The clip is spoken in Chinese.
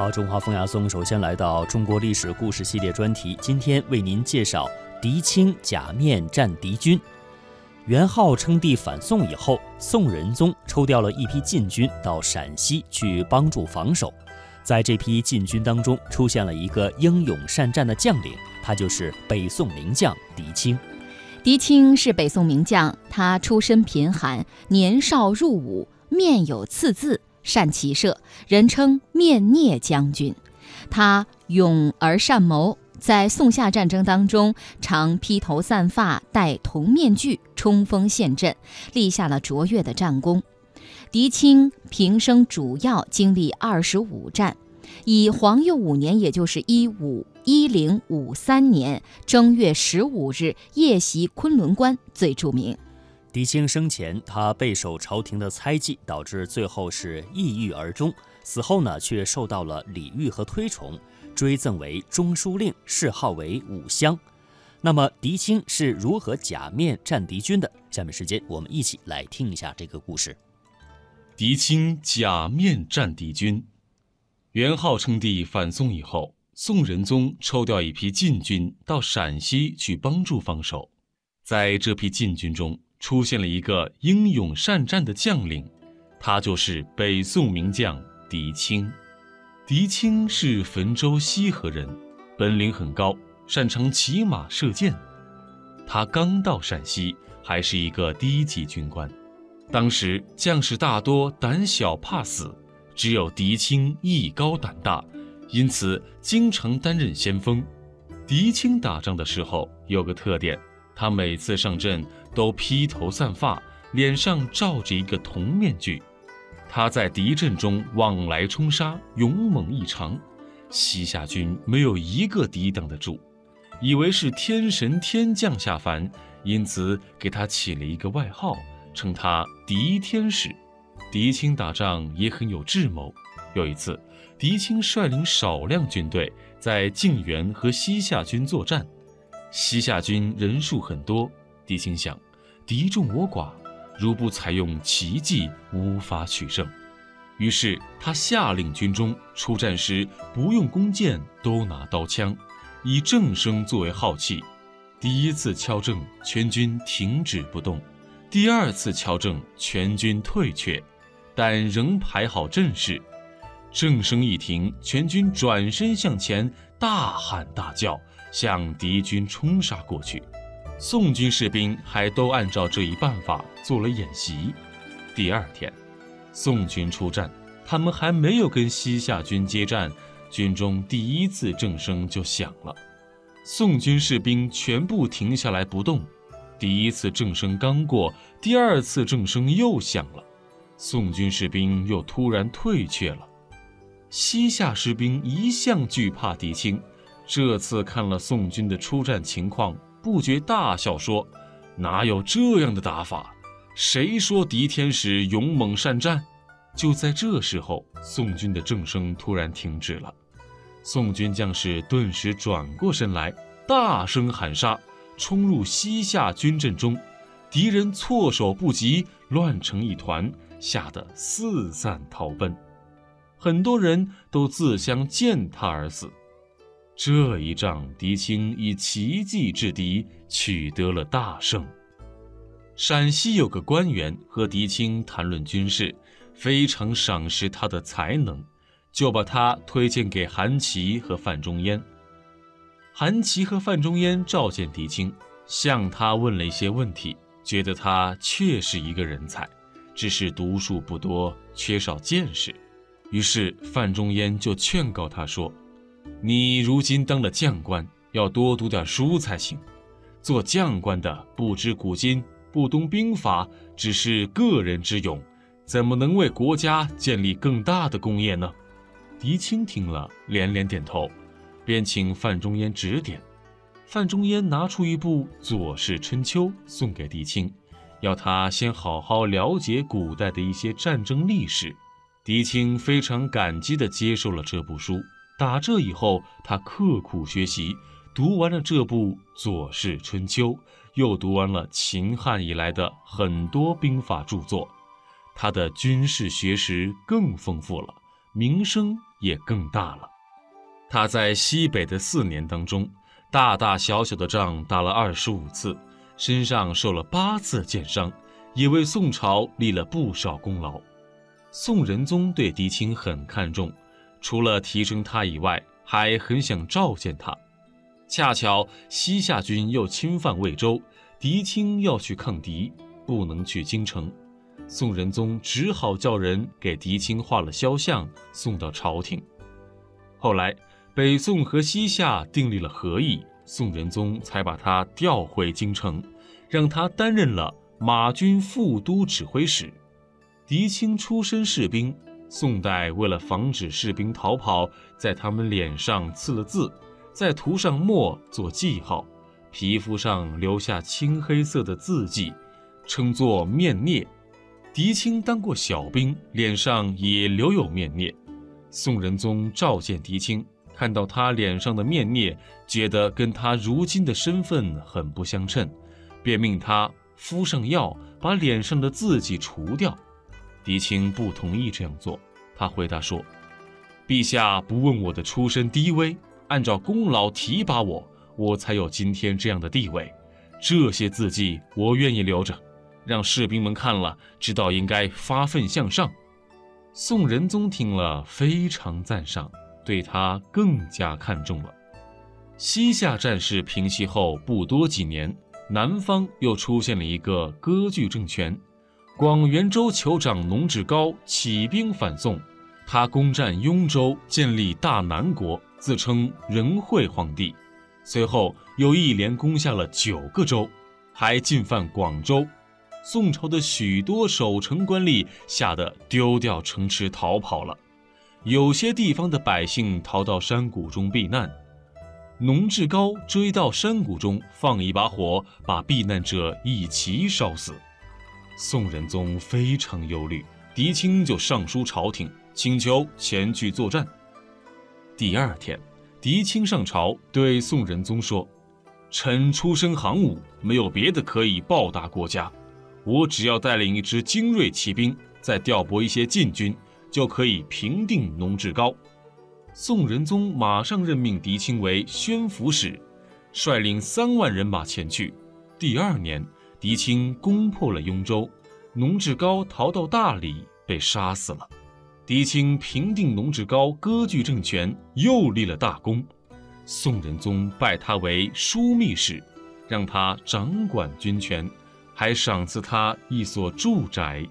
好，中华风雅颂首先来到中国历史故事系列专题，今天为您介绍狄青假面战敌军。元昊称帝反宋以后，宋仁宗抽调了一批禁军到陕西去帮助防守。在这批禁军当中，出现了一个英勇善战的将领，他就是北宋名将狄青。狄青是北宋名将，他出身贫寒，年少入伍，面有刺字。善骑射，人称面聂将军。他勇而善谋，在宋夏战争当中，常披头散发，戴铜面具，冲锋陷阵，立下了卓越的战功。狄青平生主要经历二十五战，以皇佑五年，也就是一五一零五三年正月十五日夜袭昆仑关最著名。狄青生前，他备受朝廷的猜忌，导致最后是抑郁而终。死后呢，却受到了礼遇和推崇，追赠为中书令，谥号为武襄。那么，狄青是如何假面战敌军的？下面时间，我们一起来听一下这个故事。狄青假面战敌军。元昊称帝反宋以后，宋仁宗抽调一批禁军到陕西去帮助防守，在这批禁军中。出现了一个英勇善战的将领，他就是北宋名将狄青。狄青是汾州西河人，本领很高，擅长骑马射箭。他刚到陕西，还是一个低级军官。当时将士大多胆小怕死，只有狄青艺高胆大，因此经常担任先锋。狄青打仗的时候有个特点。他每次上阵都披头散发，脸上罩着一个铜面具。他在敌阵中往来冲杀，勇猛异常，西夏军没有一个抵挡得住，以为是天神天将下凡，因此给他起了一个外号，称他狄天使。狄青打仗也很有智谋。有一次，狄青率领少量军队在泾原和西夏军作战。西夏军人数很多，狄青想，敌众我寡，如不采用奇计，无法取胜。于是他下令军中出战时不用弓箭，都拿刀枪，以正声作为号器。第一次敲正，全军停止不动；第二次敲正，全军退却，但仍排好阵势。正声一停，全军转身向前，大喊大叫。向敌军冲杀过去，宋军士兵还都按照这一办法做了演习。第二天，宋军出战，他们还没有跟西夏军接战，军中第一次正声就响了。宋军士兵全部停下来不动。第一次正声刚过，第二次正声又响了，宋军士兵又突然退却了。西夏士兵一向惧怕狄青。这次看了宋军的出战情况，不觉大笑说：“哪有这样的打法？谁说狄天使勇猛善战？”就在这时候，宋军的正声突然停止了。宋军将士顿时转过身来，大声喊杀，冲入西夏军阵中。敌人措手不及，乱成一团，吓得四散逃奔，很多人都自相践踏而死。这一仗，狄青以奇计制敌，取得了大胜。陕西有个官员和狄青谈论军事，非常赏识他的才能，就把他推荐给韩琦和范仲淹。韩琦和范仲淹召见狄青，向他问了一些问题，觉得他确是一个人才，只是读书不多，缺少见识。于是范仲淹就劝告他说。你如今当了将官，要多读点书才行。做将官的不知古今，不懂兵法，只是个人之勇，怎么能为国家建立更大的功业呢？狄青听了，连连点头，便请范仲淹指点。范仲淹拿出一部《左氏春秋》送给狄青，要他先好好了解古代的一些战争历史。狄青非常感激地接受了这部书。打这以后，他刻苦学习，读完了这部《左氏春秋》，又读完了秦汉以来的很多兵法著作，他的军事学识更丰富了，名声也更大了。他在西北的四年当中，大大小小的仗打了二十五次，身上受了八次箭伤，也为宋朝立了不少功劳。宋仁宗对狄青很看重，除了提升他以外，还很想召见他。恰巧西夏军又侵犯魏州，狄青要去抗敌，不能去京城。宋仁宗只好叫人给狄青画了肖像，送到朝廷。后来，北宋和西夏订立了和议，宋仁宗才把他调回京城，让他担任了马军副都指挥使。狄青出身士兵，宋代为了防止士兵逃跑，在他们脸上刺了字。再涂上墨做记号，皮肤上留下青黑色的字迹，称作面孽。狄青当过小兵，脸上也留有面孽。宋仁宗召见狄青，看到他脸上的面孽，觉得跟他如今的身份很不相称，便命他敷上药，把脸上的字迹除掉。狄青不同意这样做，他回答说：“陛下不问我的出身低微。”按照功劳提拔我，我才有今天这样的地位。这些字迹我愿意留着，让士兵们看了知道应该发奋向上。宋仁宗听了非常赞赏，对他更加看重了。西夏战事平息后不多几年，南方又出现了一个割据政权，广元州酋长农志高起兵反宋，他攻占雍州，建立大南国。自称仁惠皇帝，随后又一连攻下了九个州，还进犯广州。宋朝的许多守城官吏吓得丢掉城池逃跑了，有些地方的百姓逃到山谷中避难。农志高追到山谷中，放一把火，把避难者一齐烧死。宋仁宗非常忧虑，狄青就上书朝廷，请求前去作战。第二天，狄青上朝对宋仁宗说：“臣出身行伍，没有别的可以报答国家，我只要带领一支精锐骑兵，再调拨一些禁军，就可以平定农志高。”宋仁宗马上任命狄青为宣抚使，率领三万人马前去。第二年，狄青攻破了雍州，农志高逃到大理，被杀死了。狄青平定农志高割据政权，又立了大功。宋仁宗拜他为枢密使，让他掌管军权，还赏赐他一所住宅